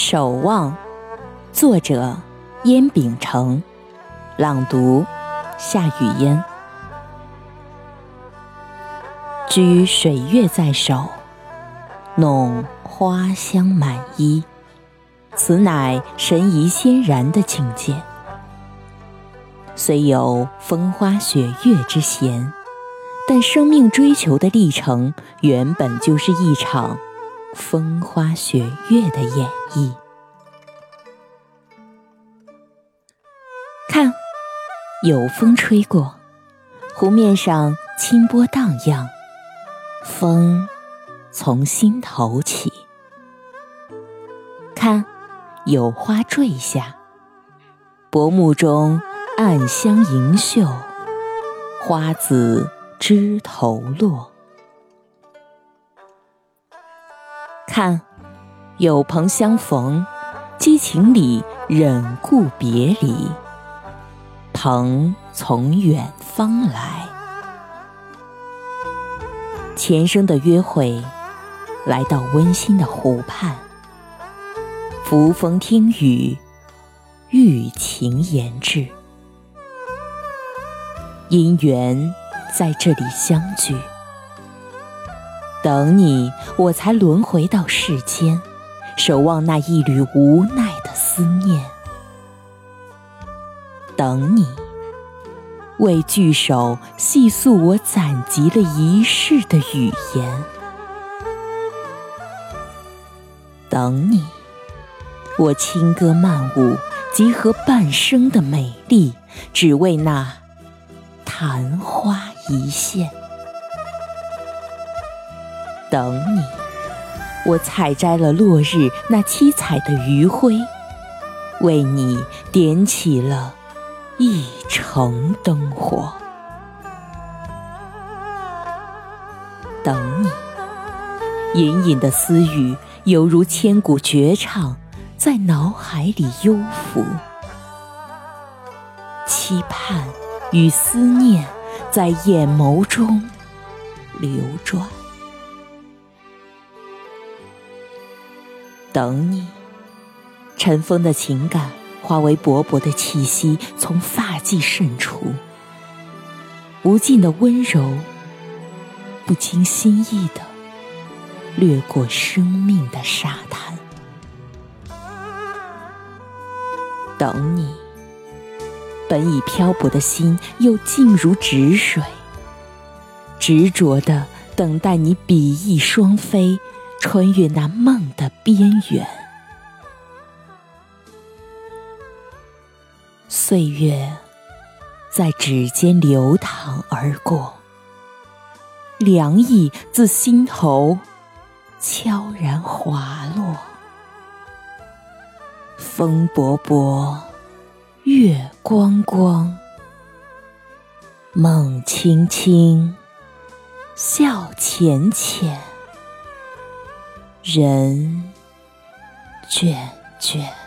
守望，作者燕秉承，朗读夏雨嫣。居水月在手，弄花香满衣，此乃神怡仙然的境界。虽有风花雪月之嫌，但生命追求的历程，原本就是一场。风花雪月的演绎，看，有风吹过，湖面上清波荡漾，风从心头起。看，有花坠下，薄暮中暗香盈袖，花子枝头落。看，有朋相逢，激情里忍顾别离。朋从远方来，前生的约会，来到温馨的湖畔，扶风听雨，寓情言志，因缘在这里相聚。等你，我才轮回到世间，守望那一缕无奈的思念。等你，为聚首细诉我攒集了一世的语言。等你，我轻歌曼舞，集合半生的美丽，只为那昙花一现。等你，我采摘了落日那七彩的余晖，为你点起了一城灯火。等你，隐隐的私语犹如千古绝唱，在脑海里幽浮，期盼与思念在眼眸中流转。等你，尘封的情感化为勃勃的气息，从发际渗出，无尽的温柔，不经心意的掠过生命的沙滩。等你，本已漂泊的心又静如止水，执着的等待你比翼双飞。穿越那梦的边缘，岁月在指尖流淌而过，凉意自心头悄然滑落。风勃勃，月光光，梦轻轻，笑浅浅。人，卷卷。